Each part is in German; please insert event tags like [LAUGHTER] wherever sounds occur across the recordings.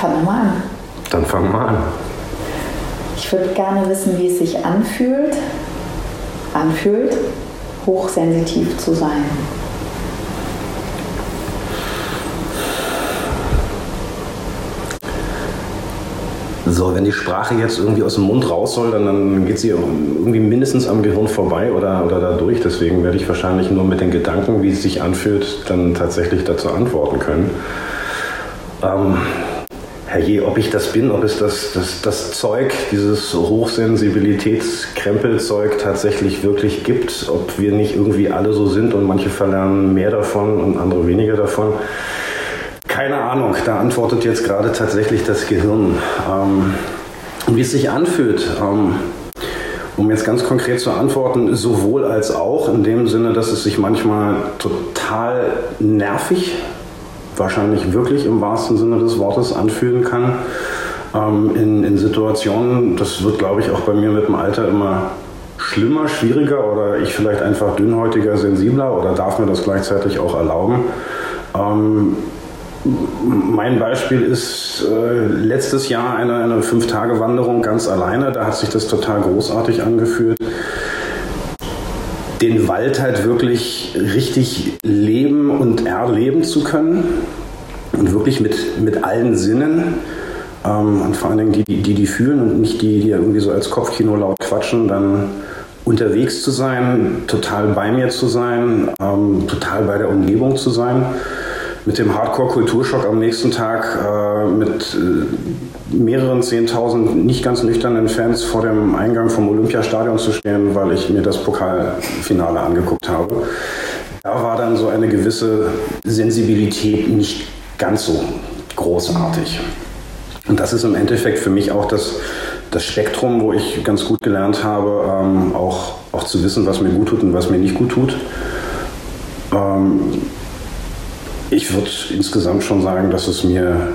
fang doch mal an. Dann fang mal an. Ich würde gerne wissen, wie es sich anfühlt, anfühlt, hochsensitiv zu sein. So, wenn die Sprache jetzt irgendwie aus dem Mund raus soll, dann, dann geht sie irgendwie mindestens am Gehirn vorbei oder, oder da durch. Deswegen werde ich wahrscheinlich nur mit den Gedanken, wie es sich anfühlt, dann tatsächlich dazu antworten können. Ähm, herrje, ob ich das bin, ob es das, das, das Zeug, dieses Hochsensibilitätskrempelzeug tatsächlich wirklich gibt, ob wir nicht irgendwie alle so sind und manche verlernen mehr davon und andere weniger davon. Keine Ahnung, da antwortet jetzt gerade tatsächlich das Gehirn. Ähm, wie es sich anfühlt, ähm, um jetzt ganz konkret zu antworten, sowohl als auch in dem Sinne, dass es sich manchmal total nervig, wahrscheinlich wirklich im wahrsten Sinne des Wortes anfühlen kann. Ähm, in, in Situationen, das wird glaube ich auch bei mir mit dem Alter immer schlimmer, schwieriger oder ich vielleicht einfach dünnhäutiger, sensibler oder darf mir das gleichzeitig auch erlauben. Ähm, mein Beispiel ist äh, letztes Jahr eine, eine Fünf-Tage-Wanderung ganz alleine. Da hat sich das total großartig angefühlt. Den Wald halt wirklich richtig leben und erleben zu können. Und wirklich mit, mit allen Sinnen. Ähm, und vor allen Dingen die, die, die, die fühlen und nicht die, die irgendwie so als Kopfkino laut quatschen, dann unterwegs zu sein, total bei mir zu sein, ähm, total bei der Umgebung zu sein mit dem Hardcore-Kulturschock am nächsten Tag äh, mit äh, mehreren Zehntausend nicht ganz nüchternen Fans vor dem Eingang vom Olympiastadion zu stehen, weil ich mir das Pokalfinale angeguckt habe. Da war dann so eine gewisse Sensibilität nicht ganz so großartig. Und das ist im Endeffekt für mich auch das, das Spektrum, wo ich ganz gut gelernt habe, ähm, auch, auch zu wissen, was mir gut tut und was mir nicht gut tut. Ähm, ich würde insgesamt schon sagen, dass es mir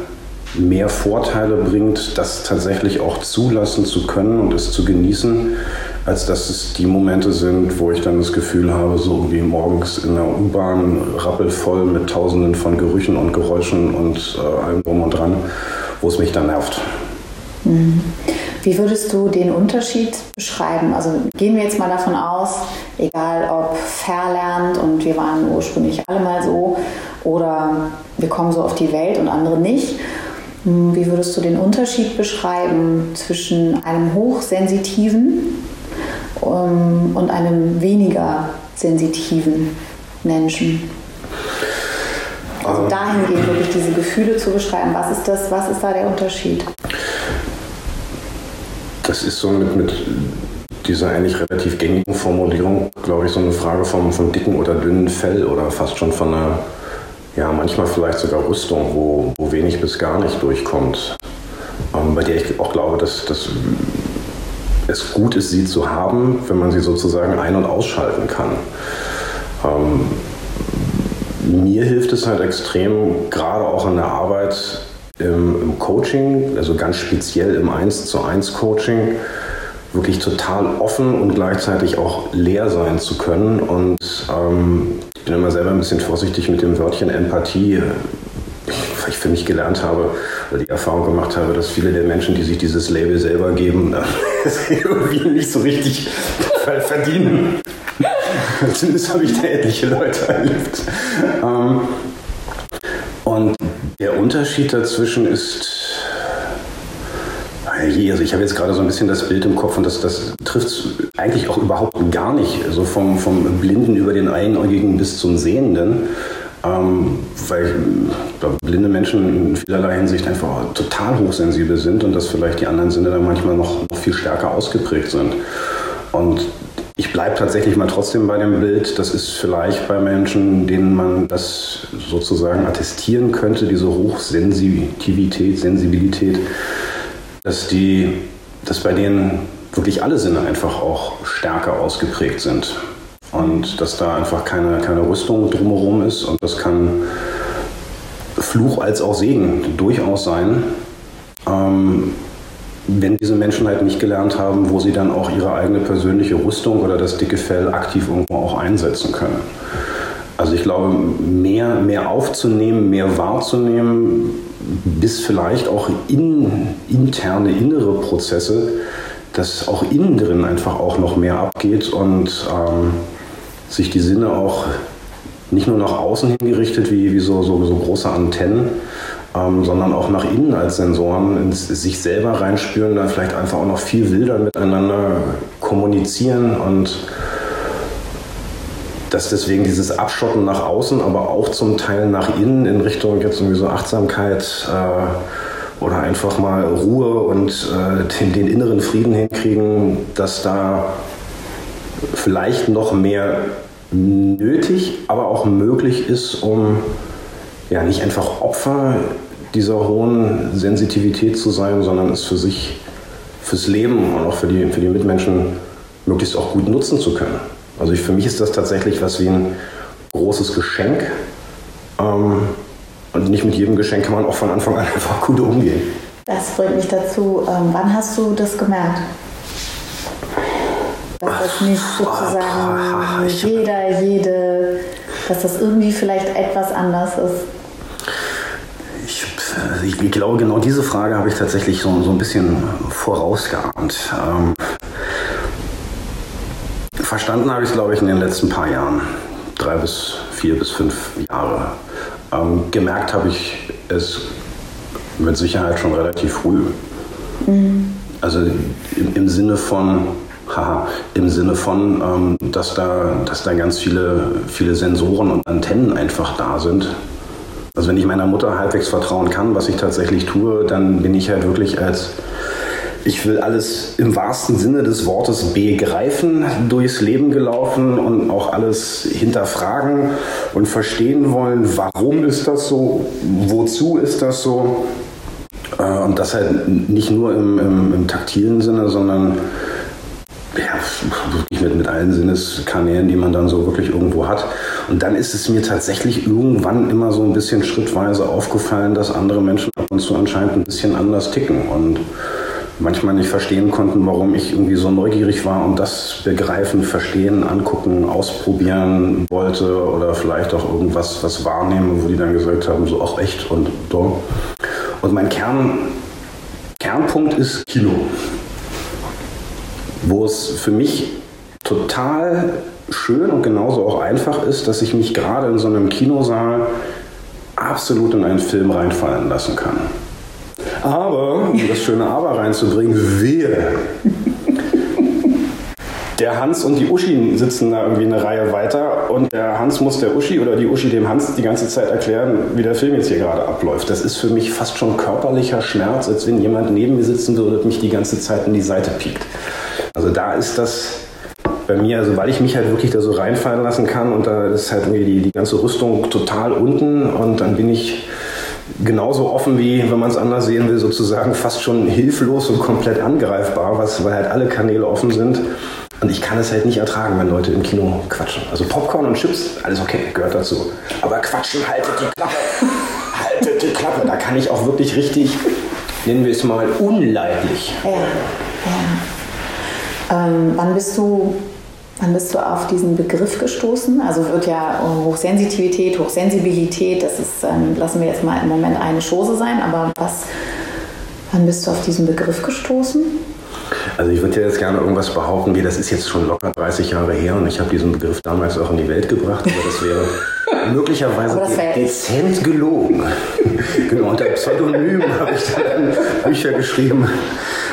mehr Vorteile bringt, das tatsächlich auch zulassen zu können und es zu genießen, als dass es die Momente sind, wo ich dann das Gefühl habe, so wie morgens in der U-Bahn rappelvoll mit tausenden von Gerüchen und Geräuschen und äh, allem drum und dran, wo es mich dann nervt. Mhm. Wie würdest du den Unterschied beschreiben? Also gehen wir jetzt mal davon aus, egal ob verlernt und wir waren ursprünglich alle mal so oder wir kommen so auf die Welt und andere nicht. Hm, wie würdest du den Unterschied beschreiben zwischen einem hochsensitiven ähm, und einem weniger sensitiven Menschen? Also ähm. dahingehend wirklich diese Gefühle zu beschreiben. Was ist das? Was ist da der Unterschied? Das ist so mit, mit dieser eigentlich relativ gängigen Formulierung, glaube ich, so eine Frage vom, vom dicken oder dünnen Fell oder fast schon von einer, ja, manchmal vielleicht sogar Rüstung, wo, wo wenig bis gar nicht durchkommt. Ähm, bei der ich auch glaube, dass, dass es gut ist, sie zu haben, wenn man sie sozusagen ein- und ausschalten kann. Ähm, mir hilft es halt extrem, gerade auch in der Arbeit, im, im Coaching, also ganz speziell im 1 zu 1 Coaching, wirklich total offen und gleichzeitig auch leer sein zu können. Und ähm, ich bin immer selber ein bisschen vorsichtig mit dem Wörtchen Empathie, weil ich für mich gelernt habe oder die Erfahrung gemacht habe, dass viele der Menschen, die sich dieses Label selber geben, [LAUGHS] das irgendwie nicht so richtig verdienen. [LAUGHS] Zumindest habe ich da etliche Leute erlebt. Ähm, und der Unterschied dazwischen ist, also ich habe jetzt gerade so ein bisschen das Bild im Kopf und das, das trifft eigentlich auch überhaupt gar nicht, so vom, vom Blinden über den Einäugigen bis zum Sehenden. Ähm, weil glaube, blinde Menschen in vielerlei Hinsicht einfach total hochsensibel sind und dass vielleicht die anderen Sinne dann manchmal noch, noch viel stärker ausgeprägt sind. Und ich bleibe tatsächlich mal trotzdem bei dem Bild. Das ist vielleicht bei Menschen, denen man das sozusagen attestieren könnte, diese Hochsensitivität, Sensibilität, dass, die, dass bei denen wirklich alle Sinne einfach auch stärker ausgeprägt sind. Und dass da einfach keine, keine Rüstung drumherum ist. Und das kann Fluch als auch Segen durchaus sein. Ähm, wenn diese Menschen halt nicht gelernt haben, wo sie dann auch ihre eigene persönliche Rüstung oder das dicke Fell aktiv irgendwo auch einsetzen können. Also ich glaube, mehr, mehr aufzunehmen, mehr wahrzunehmen, bis vielleicht auch in, interne, innere Prozesse, dass auch innen drin einfach auch noch mehr abgeht und ähm, sich die Sinne auch nicht nur nach außen hingerichtet wie, wie so, so, so große Antennen, ähm, sondern auch nach innen als Sensoren ins sich selber reinspüren, dann vielleicht einfach auch noch viel wilder miteinander kommunizieren und dass deswegen dieses Abschotten nach außen, aber auch zum Teil nach innen in Richtung jetzt irgendwie so Achtsamkeit äh, oder einfach mal Ruhe und äh, den, den inneren Frieden hinkriegen, dass da vielleicht noch mehr nötig, aber auch möglich ist, um ja nicht einfach Opfer dieser hohen Sensitivität zu sein, sondern es für sich, fürs Leben und auch für die, für die Mitmenschen möglichst auch gut nutzen zu können. Also ich, für mich ist das tatsächlich was wie ein großes Geschenk. Ähm, und nicht mit jedem Geschenk kann man auch von Anfang an [LAUGHS] einfach gut umgehen. Das bringt mich dazu. Ähm, wann hast du das gemerkt? Dass das nicht sozusagen jeder, jede, dass das irgendwie vielleicht etwas anders ist. Ich, ich, glaube, genau diese Frage habe ich tatsächlich so, so ein bisschen vorausgeahnt. Ähm, verstanden habe ich es, glaube ich, in den letzten paar Jahren. Drei bis vier bis fünf Jahre. Ähm, gemerkt habe ich es mit Sicherheit schon relativ früh. Mhm. Also im, im, Sinne von, haha, im Sinne von, ähm, dass, da, dass da ganz viele, viele Sensoren und Antennen einfach da sind, also wenn ich meiner Mutter halbwegs vertrauen kann, was ich tatsächlich tue, dann bin ich halt wirklich als ich will alles im wahrsten Sinne des Wortes begreifen, durchs Leben gelaufen und auch alles hinterfragen und verstehen wollen, warum ist das so, wozu ist das so. Äh, und das halt nicht nur im, im, im taktilen Sinne, sondern ja, mit, mit allen Sinneskanälen, die man dann so wirklich irgendwo hat. Und dann ist es mir tatsächlich irgendwann immer so ein bisschen schrittweise aufgefallen, dass andere Menschen ab und zu anscheinend ein bisschen anders ticken und manchmal nicht verstehen konnten, warum ich irgendwie so neugierig war und das begreifen, verstehen, angucken, ausprobieren wollte oder vielleicht auch irgendwas was wahrnehmen, wo die dann gesagt haben, so auch echt und so. Und mein Kern, Kernpunkt ist Kino, wo es für mich total schön und genauso auch einfach ist, dass ich mich gerade in so einem Kinosaal absolut in einen Film reinfallen lassen kann. Aber, um das schöne Aber reinzubringen, wir. Der Hans und die Uschi sitzen da irgendwie eine Reihe weiter und der Hans muss der Uschi oder die Uschi dem Hans die ganze Zeit erklären, wie der Film jetzt hier gerade abläuft. Das ist für mich fast schon körperlicher Schmerz, als wenn jemand neben mir sitzen würde und mich die ganze Zeit in die Seite piekt. Also da ist das bei mir, also weil ich mich halt wirklich da so reinfallen lassen kann und da ist halt irgendwie die, die ganze Rüstung total unten und dann bin ich genauso offen wie, wenn man es anders sehen will, sozusagen fast schon hilflos und komplett angreifbar, was, weil halt alle Kanäle offen sind. Und ich kann es halt nicht ertragen, wenn Leute im Kino quatschen. Also Popcorn und Chips, alles okay, gehört dazu. Aber quatschen, haltet die Klappe. [LAUGHS] haltet die Klappe. Da kann ich auch wirklich richtig, nennen wir es mal, unleidlich. Ja, ja. Ähm, wann bist du Wann bist du auf diesen Begriff gestoßen? Also wird ja Hochsensitivität, Hochsensibilität, das ist, ähm, lassen wir jetzt mal im Moment eine Chose sein, aber was, wann bist du auf diesen Begriff gestoßen? Also ich würde jetzt gerne irgendwas behaupten, wie das ist jetzt schon locker 30 Jahre her und ich habe diesen Begriff damals auch in die Welt gebracht, aber das wäre [LAUGHS] möglicherweise das wär dezent gelogen. [LAUGHS] genau, unter Pseudonym habe ich dann Bücher geschrieben.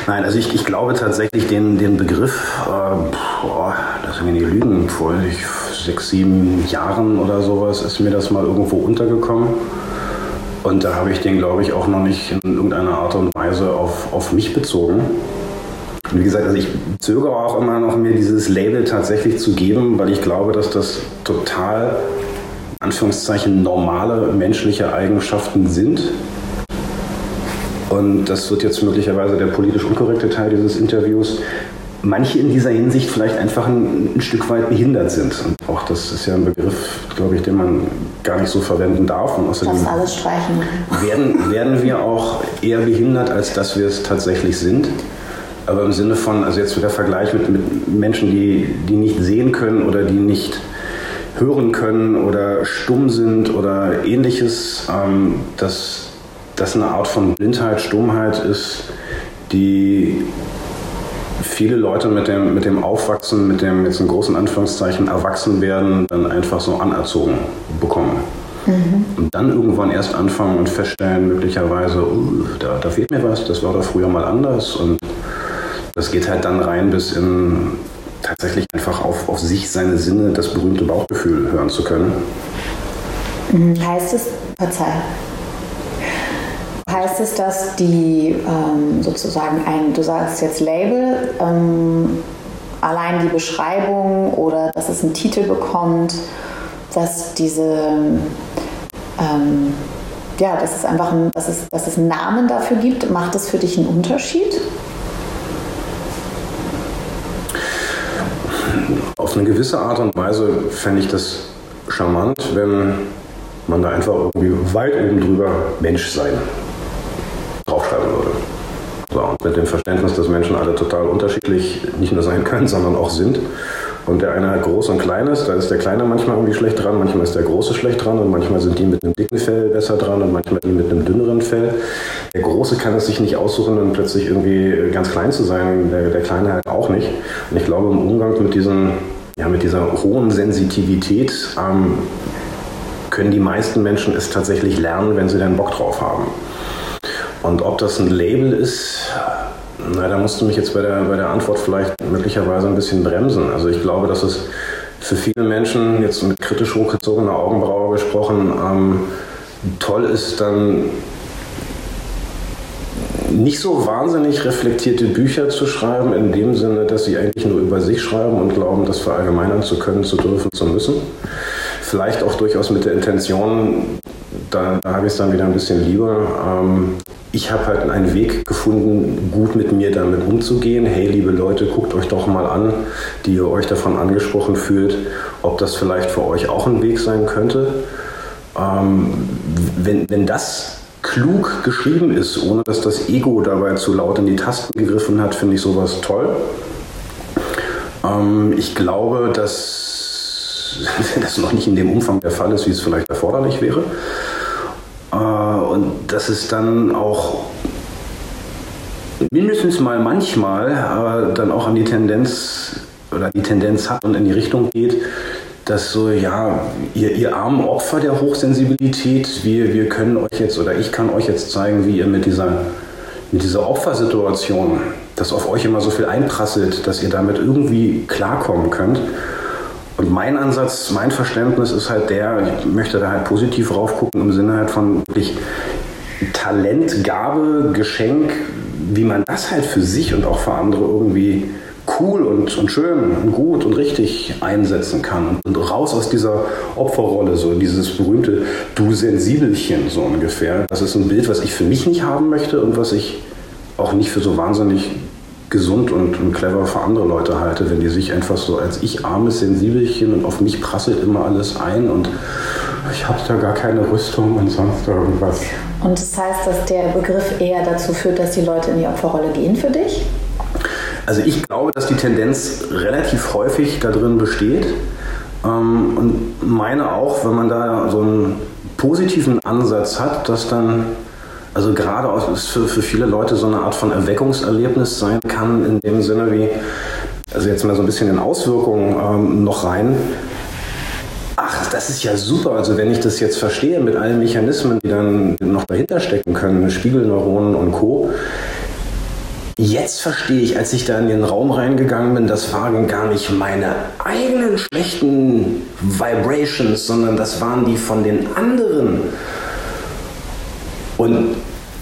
Nein, also ich, ich glaube tatsächlich den, den Begriff, äh, boah, lass nicht lügen, vor sechs, sieben Jahren oder sowas ist mir das mal irgendwo untergekommen. Und da habe ich den, glaube ich, auch noch nicht in irgendeiner Art und Weise auf, auf mich bezogen. Und wie gesagt, also ich zögere auch immer noch, mir dieses Label tatsächlich zu geben, weil ich glaube, dass das total, Anführungszeichen, normale menschliche Eigenschaften sind. Und das wird jetzt möglicherweise der politisch unkorrekte Teil dieses Interviews. Manche in dieser Hinsicht vielleicht einfach ein, ein Stück weit behindert sind. Und auch das ist ja ein Begriff, glaube ich, den man gar nicht so verwenden darf. Und außerdem das alles streichen. Werden, werden wir auch eher behindert, als dass wir es tatsächlich sind. Aber im Sinne von, also jetzt der Vergleich mit, mit Menschen, die, die nicht sehen können oder die nicht hören können oder stumm sind oder ähnliches, ähm, dass das eine Art von Blindheit, Stummheit ist, die viele Leute mit dem, mit dem Aufwachsen, mit dem jetzt in großen Anführungszeichen Erwachsenwerden dann einfach so anerzogen bekommen. Mhm. Und dann irgendwann erst anfangen und feststellen, möglicherweise, uh, da, da fehlt mir was, das war doch früher mal anders. Und das geht halt dann rein bis in tatsächlich einfach auf, auf sich, seine Sinne, das berühmte Bauchgefühl hören zu können. Mhm. Heißt es, verzeih, heißt es, dass die ähm, sozusagen ein, du sagst jetzt Label, ähm, allein die Beschreibung oder dass es einen Titel bekommt, dass diese ähm, ja, dass es einfach ein, dass es, dass es einen Namen dafür gibt, macht es für dich einen Unterschied? Auf eine gewisse Art und Weise fände ich das charmant, wenn man da einfach irgendwie weit oben drüber Mensch sein. So, und mit dem Verständnis, dass Menschen alle total unterschiedlich nicht nur sein können, [LAUGHS] sondern auch sind. Und der eine hat groß und kleines, da ist der Kleine manchmal irgendwie schlecht dran, manchmal ist der Große schlecht dran und manchmal sind die mit einem dicken Fell besser dran und manchmal die mit einem dünneren Fell. Der Große kann es sich nicht aussuchen und plötzlich irgendwie ganz klein zu sein, der, der Kleine halt auch nicht. Und ich glaube, im Umgang mit, diesen, ja, mit dieser hohen Sensitivität ähm, können die meisten Menschen es tatsächlich lernen, wenn sie den Bock drauf haben. Und ob das ein Label ist, na, da musst du mich jetzt bei der, bei der Antwort vielleicht möglicherweise ein bisschen bremsen. Also ich glaube, dass es für viele Menschen, jetzt mit kritisch hochgezogener Augenbraue gesprochen, ähm, toll ist, dann nicht so wahnsinnig reflektierte Bücher zu schreiben, in dem Sinne, dass sie eigentlich nur über sich schreiben und glauben, das verallgemeinern zu können, zu dürfen, zu müssen. Vielleicht auch durchaus mit der Intention, da, da habe ich es dann wieder ein bisschen lieber, ähm, ich habe halt einen Weg gefunden, gut mit mir damit umzugehen. Hey, liebe Leute, guckt euch doch mal an, die ihr euch davon angesprochen fühlt, ob das vielleicht für euch auch ein Weg sein könnte. Ähm, wenn, wenn das klug geschrieben ist, ohne dass das Ego dabei zu laut in die Tasten gegriffen hat, finde ich sowas toll. Ähm, ich glaube, dass [LAUGHS] das noch nicht in dem Umfang der Fall ist, wie es vielleicht erforderlich wäre. Äh, und dass es dann auch mindestens mal manchmal äh, dann auch an die Tendenz oder die Tendenz hat und in die Richtung geht, dass so, ja, ihr, ihr armen Opfer der Hochsensibilität, wir, wir können euch jetzt oder ich kann euch jetzt zeigen, wie ihr mit dieser, mit dieser Opfersituation, dass auf euch immer so viel einprasselt, dass ihr damit irgendwie klarkommen könnt. Und mein Ansatz, mein Verständnis ist halt der, ich möchte da halt positiv drauf gucken im Sinne halt von wirklich Talent, Gabe, Geschenk, wie man das halt für sich und auch für andere irgendwie cool und, und schön und gut und richtig einsetzen kann und, und raus aus dieser Opferrolle, so dieses berühmte Du Sensibelchen so ungefähr. Das ist ein Bild, was ich für mich nicht haben möchte und was ich auch nicht für so wahnsinnig gesund und, und, clever für andere Leute halte, wenn die sich einfach so als ich armes Sensibelchen und auf mich prasselt immer alles ein und ich habe da gar keine Rüstung und sonst irgendwas. Und das heißt, dass der Begriff eher dazu führt, dass die Leute in die Opferrolle gehen für dich? Also ich glaube, dass die Tendenz relativ häufig da drin besteht ähm, und meine auch, wenn man da so einen positiven Ansatz hat, dass dann also gerade es für, für viele Leute so eine Art von Erweckungserlebnis sein kann, in dem Sinne wie, also jetzt mal so ein bisschen in Auswirkungen ähm, noch rein. Ach, das ist ja super. Also wenn ich das jetzt verstehe mit allen Mechanismen, die dann noch dahinter stecken können, Spiegelneuronen und Co. Jetzt verstehe ich, als ich da in den Raum reingegangen bin, das waren gar nicht meine eigenen schlechten Vibrations, sondern das waren die von den anderen. Und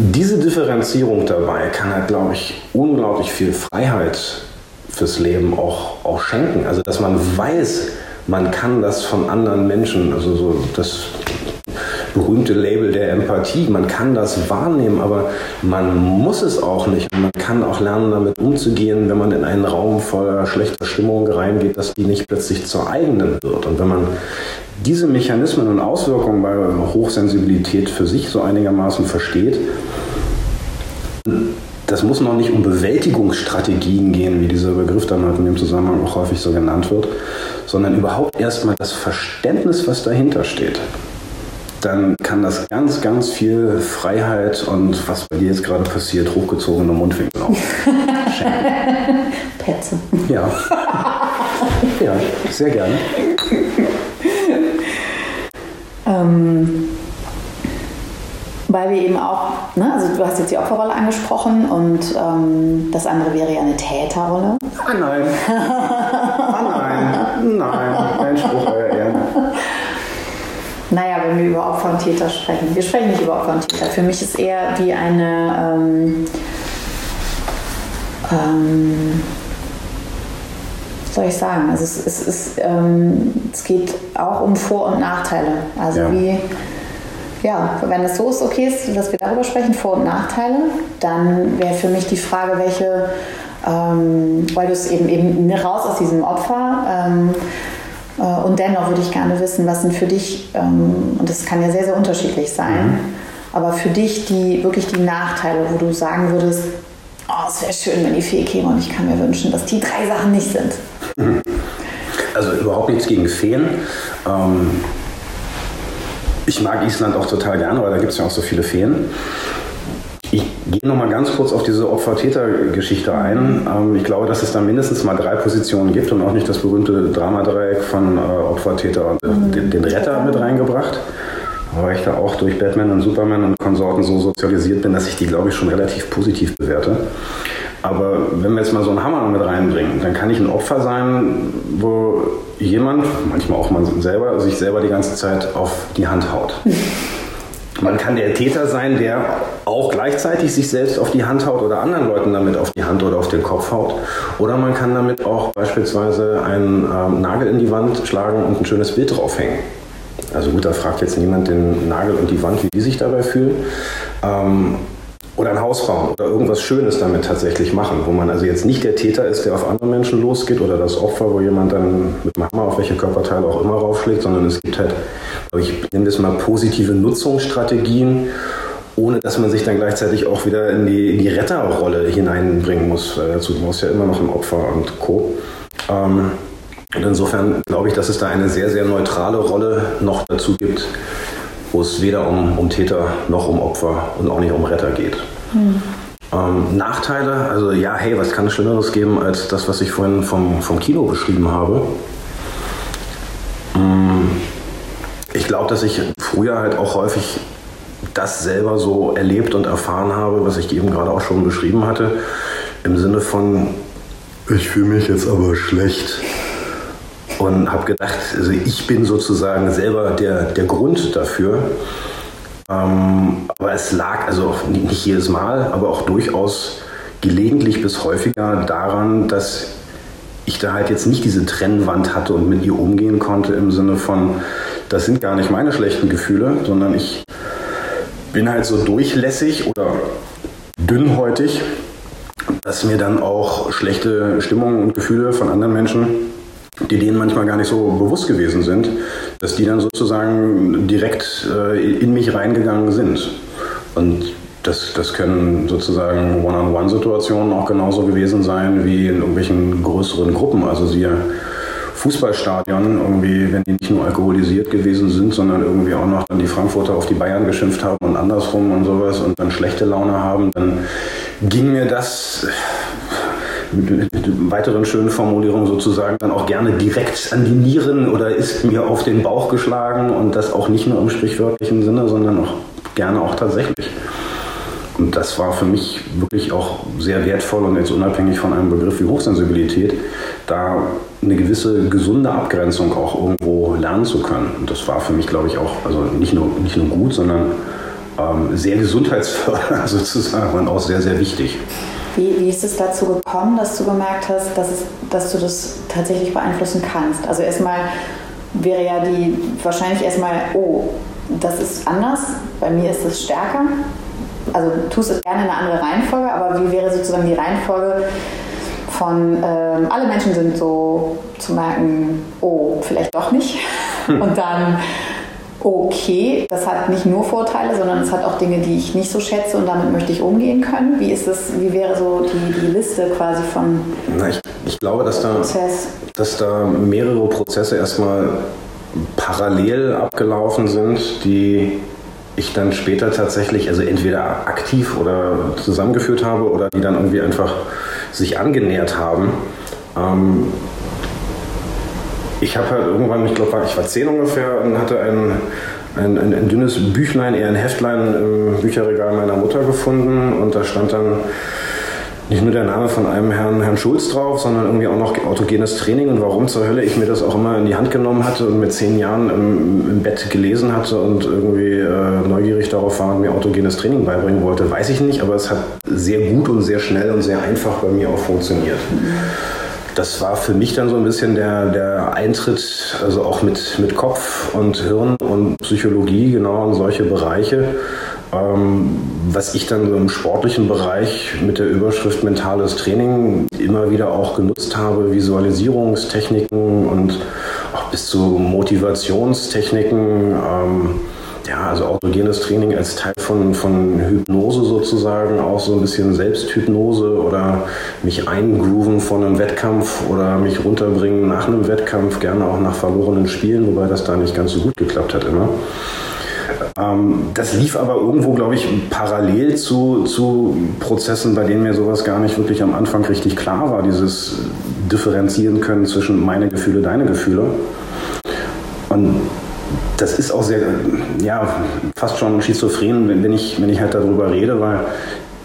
diese Differenzierung dabei kann halt, glaube ich, unglaublich viel Freiheit fürs Leben auch, auch schenken. Also, dass man weiß, man kann das von anderen Menschen, also so das berühmte Label der Empathie, man kann das wahrnehmen, aber man muss es auch nicht. Man kann auch lernen, damit umzugehen, wenn man in einen Raum voller schlechter Stimmung reingeht, dass die nicht plötzlich zur eigenen wird. Und wenn man diese Mechanismen und Auswirkungen bei das muss noch nicht um Bewältigungsstrategien gehen, wie dieser Begriff dann halt in dem Zusammenhang auch häufig so genannt wird, sondern überhaupt erstmal das Verständnis, was dahinter steht. Dann kann das ganz, ganz viel Freiheit und was bei dir jetzt gerade passiert, hochgezogene Mundwinkel auch schenken. [LAUGHS] Petze. Ja. ja, sehr gerne. Ähm, weil wir eben auch, ne, also du hast jetzt die Opferrolle angesprochen und ähm, das andere wäre ja eine Täterrolle. Ah nein. [LAUGHS] ah nein. Nein. Kein Spruch, euer Ehren. Naja, wenn wir über Opfer und Täter sprechen. Wir sprechen nicht über Opfer und Täter. Für mich ist eher wie eine ähm, ähm, soll ich sagen? Also es, es, ist, ähm, es geht auch um Vor- und Nachteile. Also Ja. wie, ja, wenn es so ist, okay ist, dass wir darüber sprechen, Vor- und Nachteile, dann wäre für mich die Frage, welche, ähm, weil du es eben eben raus aus diesem Opfer ähm, äh, und dennoch würde ich gerne wissen, was sind für dich, ähm, und das kann ja sehr, sehr unterschiedlich sein, aber für dich die wirklich die Nachteile, wo du sagen würdest, oh, es wäre schön, wenn die Fee käme und ich kann mir wünschen, dass die drei Sachen nicht sind. Also überhaupt nichts gegen Feen. Ähm, ich mag Island auch total gerne, weil da gibt es ja auch so viele Feen. Ich gehe noch mal ganz kurz auf diese Opfer-Täter-Geschichte ein. Ähm, ich glaube, dass es da mindestens mal drei Positionen gibt und auch nicht das berühmte Dramadreieck von äh, Opfer, Täter und äh, den, den Retter mit reingebracht. Weil ich da auch durch Batman und Superman und Konsorten so sozialisiert bin, dass ich die, glaube ich, schon relativ positiv bewerte. Aber wenn wir jetzt mal so einen Hammer mit reinbringen, dann kann ich ein Opfer sein, wo jemand, manchmal auch man selber, sich selber die ganze Zeit auf die Hand haut. Man kann der Täter sein, der auch gleichzeitig sich selbst auf die Hand haut oder anderen Leuten damit auf die Hand oder auf den Kopf haut. Oder man kann damit auch beispielsweise einen ähm, Nagel in die Wand schlagen und ein schönes Bild draufhängen. Also gut, da fragt jetzt niemand den Nagel und die Wand, wie die sich dabei fühlen. Ähm, oder ein Haus bauen oder irgendwas Schönes damit tatsächlich machen, wo man also jetzt nicht der Täter ist, der auf andere Menschen losgeht oder das Opfer, wo jemand dann mit dem Hammer auf welche Körperteile auch immer raufschlägt, sondern es gibt halt, ich, nenne das mal positive Nutzungsstrategien, ohne dass man sich dann gleichzeitig auch wieder in die, in die Retterrolle hineinbringen muss. Weil dazu muss ja immer noch ein Opfer und Co. Ähm, und insofern glaube ich, dass es da eine sehr, sehr neutrale Rolle noch dazu gibt, wo es weder um, um Täter noch um Opfer und auch nicht um Retter geht. Ähm, Nachteile, also ja, hey, was kann es Schlimmeres geben als das, was ich vorhin vom, vom Kino beschrieben habe? Mm, Ich glaube, dass ich früher halt auch häufig das selber so erlebt und erfahren habe, was ich eben gerade auch schon beschrieben hatte, im Sinne von, ich fühle mich jetzt aber schlecht und habe gedacht, also ich bin sozusagen selber der, der Grund dafür. Ähm, aber es lag, also auch nicht jedes Mal, aber auch durchaus gelegentlich bis häufiger daran, dass ich da halt jetzt nicht diese Trennwand hatte und mit ihr umgehen konnte im Sinne von, das sind gar nicht meine schlechten Gefühle, sondern ich bin halt so durchlässig oder dünnhäutig, dass mir dann auch schlechte Stimmungen und Gefühle von anderen Menschen die denen manchmal gar nicht so bewusst gewesen sind, dass die dann sozusagen direkt äh, in mich reingegangen sind. Und das, das können sozusagen One-on-One-Situationen auch genauso gewesen sein wie in irgendwelchen größeren Gruppen. Also siehe Fußballstadion, irgendwie, wenn die nicht nur alkoholisiert gewesen sind, sondern irgendwie auch noch dann die Frankfurter auf die Bayern geschimpft haben und andersrum und sowas und dann schlechte Laune haben, dann ging mir das mit, mit, mit weiteren schönen Formulierungen sozusagen dann auch gerne direkt an die Nieren oder ist mir auf den Bauch geschlagen und das auch nicht nur im sprichwörtlichen Sinne, sondern auch gerne auch tatsächlich. Und das war für mich wirklich auch sehr wertvoll und jetzt unabhängig von einem Begriff wie Hochsensibilität, da eine gewisse gesunde Abgrenzung auch irgendwo lernen zu können. Und das war für mich, glaube ich, auch also nicht nur, nicht nur gut, sondern ähm, sehr gesundheitsfördernd [LAUGHS] sozusagen und auch sehr, sehr wichtig. Wie, wie ist es dazu gekommen, dass du gemerkt hast, dass, es, dass du das tatsächlich beeinflussen kannst? Also erstmal wäre ja die wahrscheinlich erstmal, oh, das ist anders, bei mir ist es stärker. Also tust es gerne in eine andere Reihenfolge, aber wie wäre sozusagen die Reihenfolge von ähm, alle Menschen sind so zu merken, oh, vielleicht doch nicht. [LAUGHS] Und dann okay, das hat nicht nur Vorteile, sondern es hat auch Dinge, die ich nicht so schätze und damit möchte ich umgehen können? Wie ist das, wie wäre so die, die Liste quasi von Na, ich, ich glaube, dass da, Prozess? dass da mehrere Prozesse erstmal parallel abgelaufen sind, die ich dann später tatsächlich, also entweder aktiv oder zusammengeführt habe oder die dann irgendwie einfach sich angenähert haben. Ähm, ich habe halt irgendwann, ich glaube, ich war zehn ungefähr und hatte ein, ein, ein, ein, dünnes Büchlein, eher ein Heftlein im Bücherregal meiner Mutter gefunden und da stand dann nicht nur der Name von einem Herrn, Herrn Schulz drauf, sondern irgendwie auch noch autogenes Training und warum zur Hölle ich mir das auch immer in die Hand genommen hatte und mit zehn Jahren im, im Bett gelesen hatte und irgendwie äh, neugierig darauf war und mir autogenes Training beibringen wollte, weiß ich nicht, aber es hat sehr gut und sehr schnell und sehr einfach bei mir auch funktioniert. Das war für mich dann so ein bisschen der, der Eintritt, also auch mit, mit Kopf und Hirn und Psychologie, genau in solche Bereiche. Ähm, was ich dann so im sportlichen Bereich mit der Überschrift mentales Training immer wieder auch genutzt habe, Visualisierungstechniken und auch bis zu Motivationstechniken. Ähm, ja, also autogenes Training als Teil von, von Hypnose sozusagen, auch so ein bisschen Selbsthypnose oder mich eingrooven von einem Wettkampf oder mich runterbringen nach einem Wettkampf, gerne auch nach verlorenen Spielen, wobei das da nicht ganz so gut geklappt hat immer. Ähm, das lief aber irgendwo, glaube ich, parallel zu, zu Prozessen, bei denen mir sowas gar nicht wirklich am Anfang richtig klar war, dieses Differenzieren können zwischen meine Gefühle, deine Gefühle. Und das ist auch sehr, ja, fast schon schizophren, wenn ich, wenn ich halt darüber rede, weil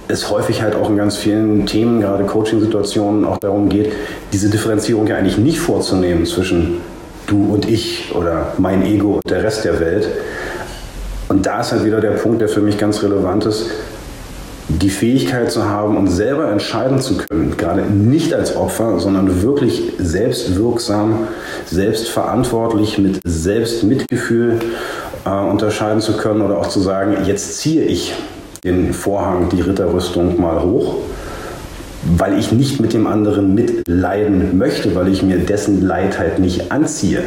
es häufig halt auch in ganz vielen Themen, gerade Coaching-Situationen, auch darum geht, diese Differenzierung ja eigentlich nicht vorzunehmen zwischen du und ich oder mein Ego und der Rest der Welt, und da ist halt wieder der Punkt, der für mich ganz relevant ist, die Fähigkeit zu haben und selber entscheiden zu können, gerade nicht als Opfer, sondern wirklich selbstwirksam, selbstverantwortlich, mit Selbstmitgefühl äh, unterscheiden zu können oder auch zu sagen, jetzt ziehe ich den Vorhang, die Ritterrüstung mal hoch, weil ich nicht mit dem anderen mitleiden möchte, weil ich mir dessen Leid halt nicht anziehe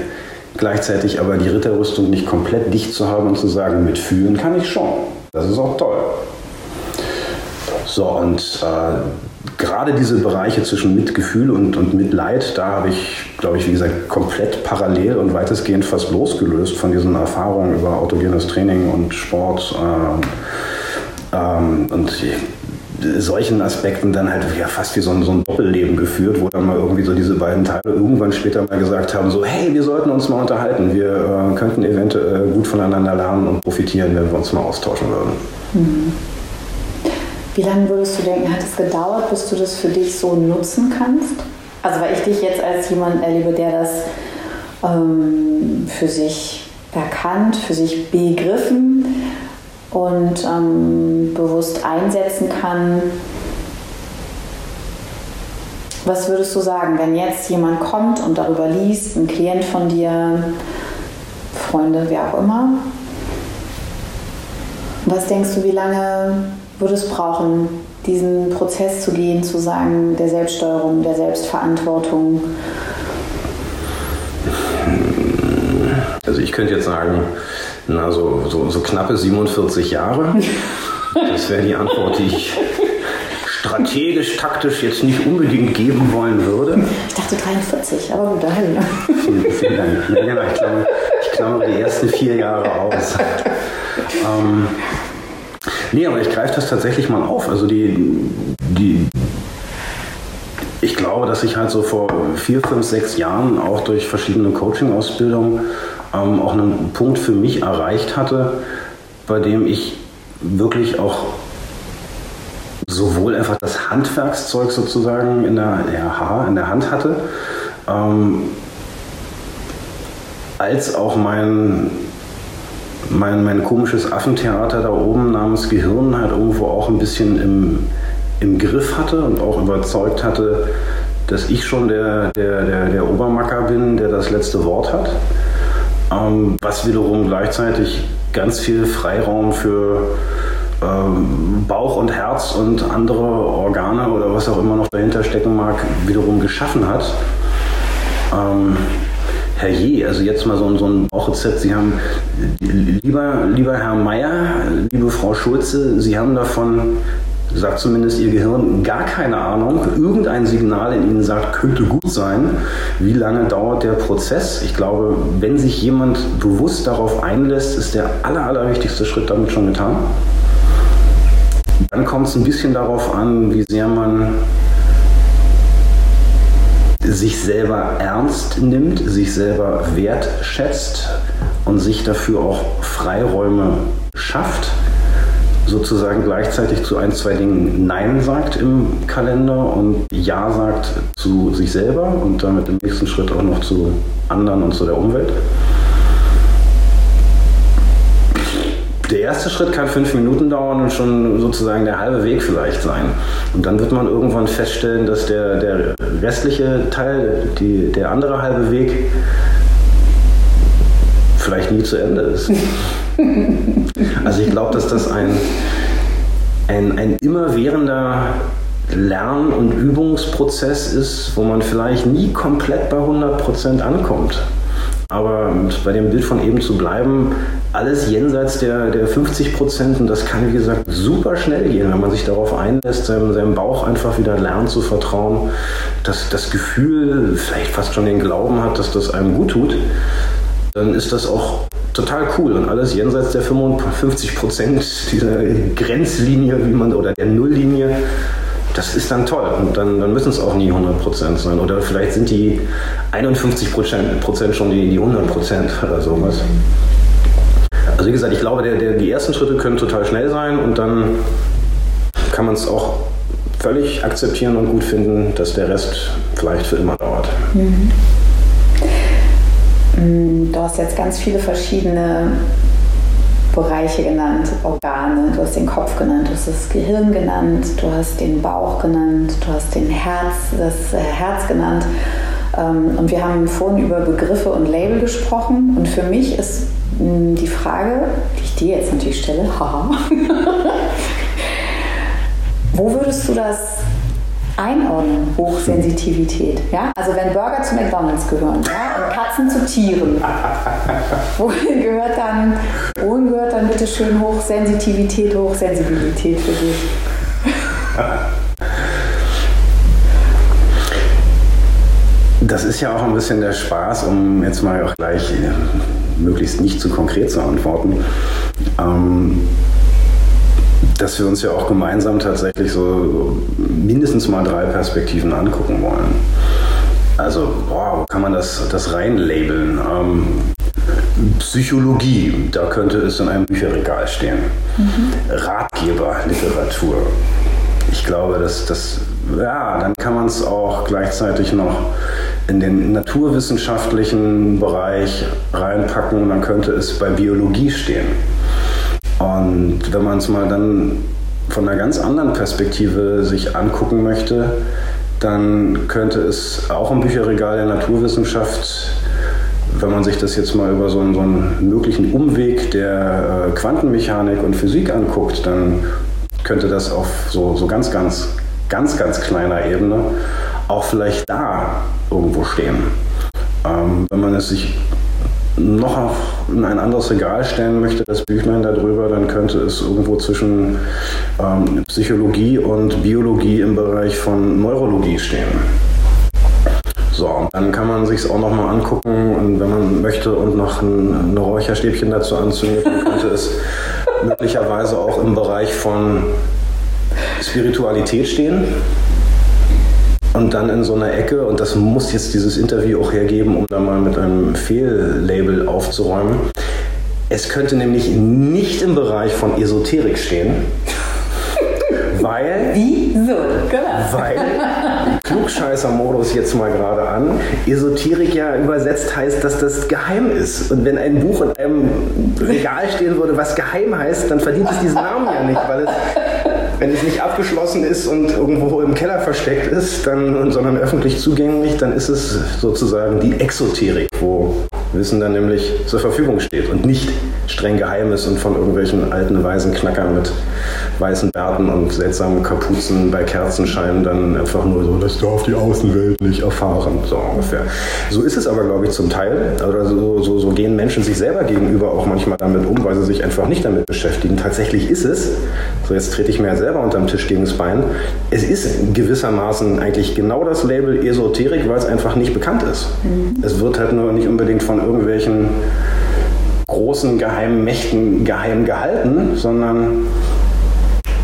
gleichzeitig aber die Ritterrüstung nicht komplett dicht zu haben und zu sagen, mitfühlen kann ich schon. Das ist auch toll. So, und äh, gerade diese Bereiche zwischen Mitgefühl und, und Mitleid, da habe ich, glaube ich, wie gesagt, komplett parallel und weitestgehend fast losgelöst von diesen Erfahrungen über autogenes Training und Sport. Äh, ähm, und solchen Aspekten dann halt ja, fast wie so ein, so ein Doppelleben geführt, wo dann mal irgendwie so diese beiden Teile irgendwann später mal gesagt haben, so hey, wir sollten uns mal unterhalten, wir äh, könnten eventuell gut voneinander lernen und profitieren, wenn wir uns mal austauschen würden. Mhm. Wie lange würdest du denken, hat es gedauert, bis du das für dich so nutzen kannst? Also weil ich dich jetzt als jemand erlebe, der das ähm, für sich erkannt, für sich begriffen und ähm, bewusst einsetzen kann. Was würdest du sagen, wenn jetzt jemand kommt und darüber liest, ein Klient von dir, Freunde, wer auch immer? Was denkst du, wie lange würde es brauchen, diesen Prozess zu gehen, zu sagen, der Selbststeuerung, der Selbstverantwortung? Also ich könnte jetzt sagen, na, so, so, so knappe 47 Jahre. Das wäre die Antwort, die ich strategisch, taktisch jetzt nicht unbedingt geben wollen würde. Ich dachte 43, aber gut, dahin. Vielen, vielen Dank. Ja, genau, ich klammere, ich klammere die ersten vier Jahre aus. ähm, nee, aber ich greife das tatsächlich mal auf. Also die, die, ich glaube, dass ich halt so vor vier, fünf, sechs Jahren auch durch verschiedene Coaching-Ausbildungen ähm, auch einen Punkt für mich erreicht hatte, bei dem ich wirklich auch sowohl einfach das Handwerkszeug sozusagen in der, ja, in der Hand hatte, ähm, als auch mein, mein, mein komisches Affentheater da oben namens Gehirn halt irgendwo auch ein bisschen im, im Griff hatte und auch überzeugt hatte, dass ich schon der, der, der, der Obermacker bin, der das letzte Wort hat ähm, was wiederum gleichzeitig ganz viel Freiraum für ähm, Bauch und Herz und andere Organe oder was auch immer noch dahinter stecken mag, wiederum geschaffen hat. Ähm, herrje, also jetzt mal so, so ein Bauchrezept. Sie haben, lieber, lieber Herr Meier, liebe Frau Schulze, Sie haben davon sagt zumindest Ihr Gehirn, gar keine Ahnung. Irgendein Signal in Ihnen sagt, könnte gut sein. Wie lange dauert der Prozess? Ich glaube, wenn sich jemand bewusst darauf einlässt, ist der aller, allerwichtigste Schritt damit schon getan. Dann kommt es ein bisschen darauf an, wie sehr man sich selber ernst nimmt, sich selber wertschätzt und sich dafür auch Freiräume schafft sozusagen gleichzeitig zu ein, zwei Dingen Nein sagt im Kalender und Ja sagt zu sich selber und damit im nächsten Schritt auch noch zu anderen und zu der Umwelt. Der erste Schritt kann fünf Minuten dauern und schon sozusagen der halbe Weg vielleicht sein. Und dann wird man irgendwann feststellen, dass der, der restliche Teil, die, der andere halbe Weg, vielleicht nie zu Ende ist. [LAUGHS] Also ich glaube, dass das ein, ein, ein immerwährender Lern- und Übungsprozess ist, wo man vielleicht nie komplett bei 100% ankommt. Aber bei dem Bild von eben zu bleiben, alles jenseits der, der 50 Prozent, und das kann, wie gesagt, super schnell gehen, wenn man sich darauf einlässt, seinem, seinem Bauch einfach wieder lernt zu vertrauen, dass das Gefühl, vielleicht fast schon den Glauben hat, dass das einem gut tut, dann ist das auch total cool. Und alles jenseits der 55 Prozent dieser Grenzlinie, wie man oder der Nulllinie, das ist dann toll und dann, dann müssen es auch nie 100 Prozent sein oder vielleicht sind die 51 Prozent schon die, die 100 Prozent oder sowas. Also wie gesagt, ich glaube, der, der, die ersten Schritte können total schnell sein und dann kann man es auch völlig akzeptieren und gut finden, dass der Rest vielleicht für immer dauert. Mhm. Mm, du hast jetzt ganz viele verschiedene Bereiche genannt, Organe, du hast den Kopf genannt, du hast das Gehirn genannt, du hast den Bauch genannt, du hast den Herz, das äh, Herz genannt. Ähm, und wir haben vorhin über Begriffe und Label gesprochen. Und für mich ist mm, die Frage, die ich dir jetzt natürlich stelle, [LAUGHS] haha, wo würdest du das einordnen, Hochsensitivität. Ja? Also wenn Burger zu McDonalds gehören ja? und Katzen zu Tieren, [LAUGHS] wohin gehört dann, wohin gehört dann bitte schön Hochsensitivität, Hochsensibilität für dich? Das ist ja auch ein bisschen der Spaß, um jetzt mal auch gleich äh, möglichst nicht zu konkret zu antworten. Ähm, dass wir uns ja auch gemeinsam tatsächlich so mindestens mal drei Perspektiven angucken wollen. Also, boah, wo kann man das, das reinlabeln? Ähm, Psychologie, da könnte es in einem Bücherregal stehen. Mhm. Ratgeberliteratur. Ich glaube, dass das, ja, dann kann man es auch gleichzeitig noch in den naturwissenschaftlichen Bereich reinpacken. Dann könnte es bei Biologie stehen. Und wenn man es mal dann von einer ganz anderen Perspektive sich angucken möchte, dann könnte es auch im Bücherregal der Naturwissenschaft, wenn man sich das jetzt mal über so einen, so einen möglichen Umweg der äh, Quantenmechanik und Physik anguckt, dann könnte das auf so, so ganz, ganz, ganz, ganz kleiner Ebene auch vielleicht da irgendwo stehen. Ähm, wenn man es sich noch in ein anderes Regal stellen möchte, das Büchlein darüber, dann könnte es irgendwo zwischen ähm, Psychologie und Biologie im Bereich von Neurologie stehen. So, dann kann man sich es auch nochmal angucken und wenn man möchte und noch ein, ein Räucherstäbchen dazu anzündet, dann könnte es möglicherweise auch im Bereich von Spiritualität stehen und dann in so einer Ecke, und das muss jetzt dieses Interview auch hergeben, um da mal mit einem Fehllabel aufzuräumen. Es könnte nämlich nicht im Bereich von Esoterik stehen. [LAUGHS] Weil. Wieso? Genau. Weil. Klugscheißer-Modus jetzt mal gerade an. Esoterik ja übersetzt heißt, dass das geheim ist. Und wenn ein Buch in einem Regal stehen würde, was geheim heißt, dann verdient es diesen Namen ja nicht, weil es wenn es nicht abgeschlossen ist und irgendwo im Keller versteckt ist, dann, sondern öffentlich zugänglich, dann ist es sozusagen die Exoterik, wo Wissen dann nämlich zur Verfügung steht und nicht streng geheim ist und von irgendwelchen alten weisen Knackern mit weißen Bärten und seltsamen Kapuzen bei Kerzenschein dann einfach nur so, das darf die Außenwelt nicht erfahren, so ungefähr. So ist es aber, glaube ich, zum Teil. Oder so, so, so gehen Menschen sich selber gegenüber auch manchmal damit um, weil sie sich einfach nicht damit beschäftigen. Tatsächlich ist es, so jetzt trete ich mir ja selber unterm Tisch gegen das Bein, es ist gewissermaßen eigentlich genau das Label Esoterik, weil es einfach nicht bekannt ist. Mhm. Es wird halt nur nicht unbedingt von irgendwelchen großen geheimen Mächten geheim gehalten, sondern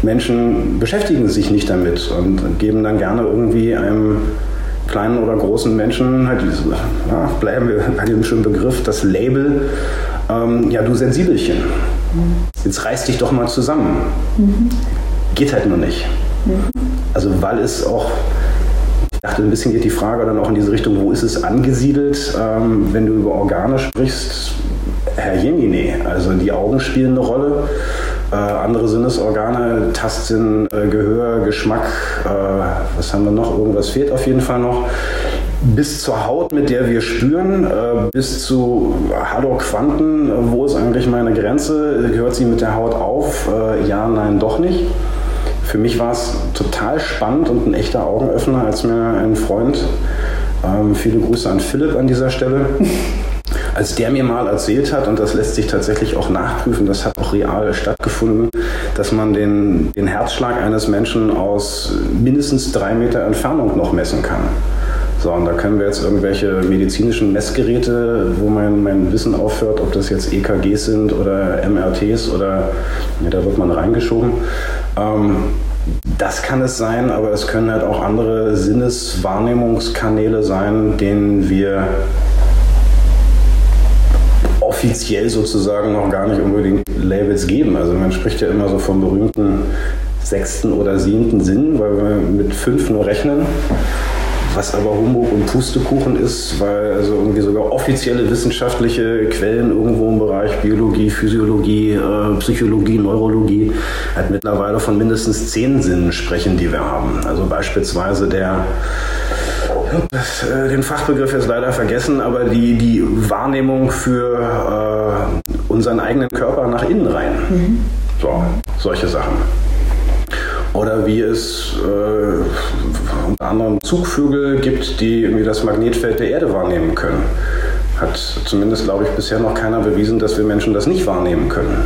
Menschen beschäftigen sich nicht damit und geben dann gerne irgendwie einem kleinen oder großen Menschen halt dieses, ja, bleiben wir bei dem schönen Begriff, das Label, ähm, ja du Sensibelchen, jetzt reiß dich doch mal zusammen. Mhm. Geht halt nur nicht. Mhm. Also weil es auch dachte, ein bisschen geht die Frage dann auch in diese Richtung, wo ist es angesiedelt? Ähm, wenn du über Organe sprichst, Herr Jemine, also die Augen spielen eine Rolle. Äh, andere Sinnesorgane, Tastsinn, äh, Gehör, Geschmack, äh, was haben wir noch? Irgendwas fehlt auf jeden Fall noch. Bis zur Haut, mit der wir spüren, äh, bis zu Hallo Quanten, wo ist eigentlich meine Grenze? Gehört sie mit der Haut auf? Äh, ja, nein, doch nicht. Für mich war es total spannend und ein echter Augenöffner, als mir ein Freund, ähm, viele Grüße an Philipp an dieser Stelle, [LAUGHS] als der mir mal erzählt hat, und das lässt sich tatsächlich auch nachprüfen, das hat auch real stattgefunden, dass man den, den Herzschlag eines Menschen aus mindestens drei Meter Entfernung noch messen kann. So, und da können wir jetzt irgendwelche medizinischen Messgeräte, wo mein, mein Wissen aufhört, ob das jetzt EKGs sind oder MRTs oder ja, da wird man reingeschoben. Ähm, das kann es sein, aber es können halt auch andere Sinneswahrnehmungskanäle sein, denen wir offiziell sozusagen noch gar nicht unbedingt Labels geben. Also man spricht ja immer so vom berühmten sechsten oder siebten Sinn, weil wir mit fünf nur rechnen. Was aber Humbug und Pustekuchen ist, weil also irgendwie sogar offizielle wissenschaftliche Quellen irgendwo im Bereich Biologie, Physiologie, äh, Psychologie, Neurologie halt mittlerweile von mindestens zehn Sinnen sprechen, die wir haben. Also beispielsweise der äh, den Fachbegriff jetzt leider vergessen, aber die, die Wahrnehmung für äh, unseren eigenen Körper nach innen rein. Mhm. So, solche Sachen. Oder wie es äh, unter anderem Zugvögel gibt, die irgendwie das Magnetfeld der Erde wahrnehmen können. Hat zumindest, glaube ich, bisher noch keiner bewiesen, dass wir Menschen das nicht wahrnehmen können.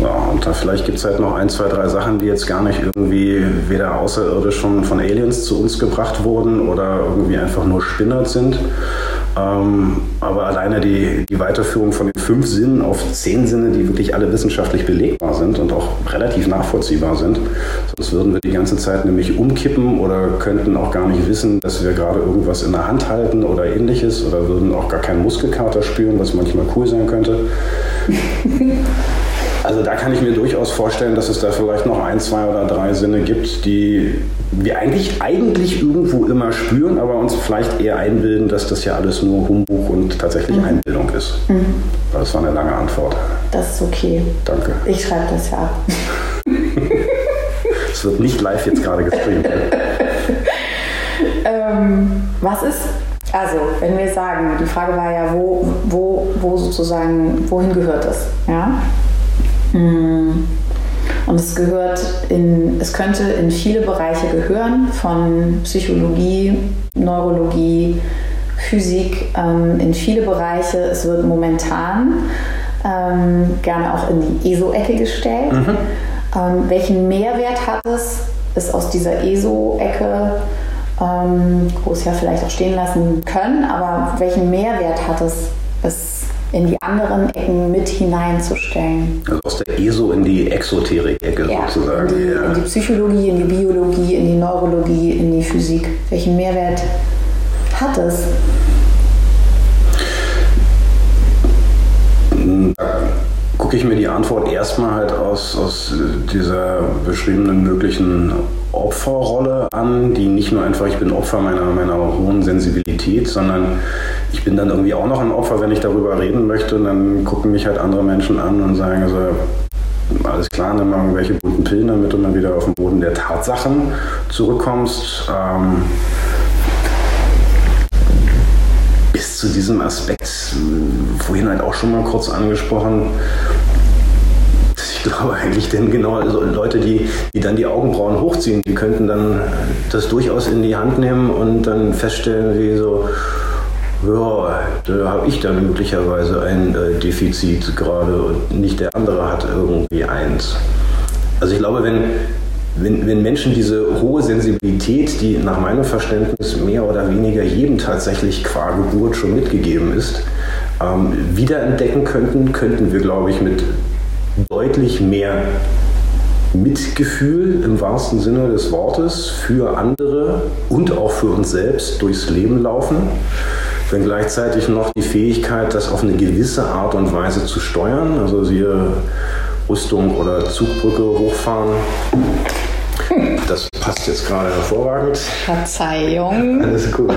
Ja, und da vielleicht gibt es halt noch ein, zwei, drei Sachen, die jetzt gar nicht irgendwie weder außerirdisch von, von Aliens zu uns gebracht wurden oder irgendwie einfach nur Spinnert sind. Ähm, aber alleine die, die Weiterführung von den fünf Sinnen auf zehn Sinne, die wirklich alle wissenschaftlich belegbar sind und auch relativ nachvollziehbar sind, sonst würden wir die ganze Zeit nämlich umkippen oder könnten auch gar nicht wissen, dass wir gerade irgendwas in der Hand halten oder ähnliches oder würden auch gar keinen Muskelkater spüren, was manchmal cool sein könnte. [LAUGHS] Also da kann ich mir durchaus vorstellen, dass es da vielleicht noch ein, zwei oder drei Sinne gibt, die wir eigentlich, eigentlich irgendwo immer spüren, aber uns vielleicht eher einbilden, dass das ja alles nur Humbug und tatsächlich mhm. Einbildung ist. Mhm. Das war eine lange Antwort. Das ist okay. Danke. Ich schreibe das ja ab. [LAUGHS] Es wird nicht live jetzt gerade gestreamt. [LAUGHS] ähm, was ist also, wenn wir sagen, die Frage war ja, wo, wo, wo sozusagen, wohin gehört es? Ja? Mm. Und es gehört in, es könnte in viele Bereiche gehören, von Psychologie, Neurologie, Physik, ähm, in viele Bereiche. Es wird momentan ähm, gerne auch in die ESO-Ecke gestellt. Mhm. Ähm, welchen Mehrwert hat es, es aus dieser ESO-Ecke, ähm, wo es ja vielleicht auch stehen lassen können, aber welchen Mehrwert hat es, es in die anderen Ecken mit hineinzustellen. Also aus der ESO in die Exoterik-Ecke ja, sozusagen. In die, ja. in die Psychologie, in die Biologie, in die Neurologie, in die Physik. Welchen Mehrwert hat es? Da gucke ich mir die Antwort erstmal halt aus, aus dieser beschriebenen möglichen Opferrolle an, die nicht nur einfach, ich bin Opfer meiner, meiner hohen Sensibilität, sondern ich bin dann irgendwie auch noch ein Opfer, wenn ich darüber reden möchte. Und dann gucken mich halt andere Menschen an und sagen so, alles klar, nimm mal irgendwelche bunten Pillen, damit du mal wieder auf den Boden der Tatsachen zurückkommst. Ähm, zu diesem Aspekt, vorhin halt auch schon mal kurz angesprochen, ich glaube eigentlich, denn genau also Leute, die, die dann die Augenbrauen hochziehen, die könnten dann das durchaus in die Hand nehmen und dann feststellen, wie so, ja, da habe ich dann möglicherweise ein äh, Defizit gerade und nicht der andere hat irgendwie eins. Also ich glaube, wenn, wenn, wenn Menschen diese hohe Sensibilität, die nach meinem Verständnis mehr oder weniger jedem tatsächlich qua Geburt schon mitgegeben ist, ähm, wiederentdecken könnten, könnten wir, glaube ich, mit deutlich mehr Mitgefühl im wahrsten Sinne des Wortes für andere und auch für uns selbst durchs Leben laufen, wenn gleichzeitig noch die Fähigkeit, das auf eine gewisse Art und Weise zu steuern, also siehe Rüstung oder Zugbrücke hochfahren. Das passt jetzt gerade hervorragend. Verzeihung. Alles gut.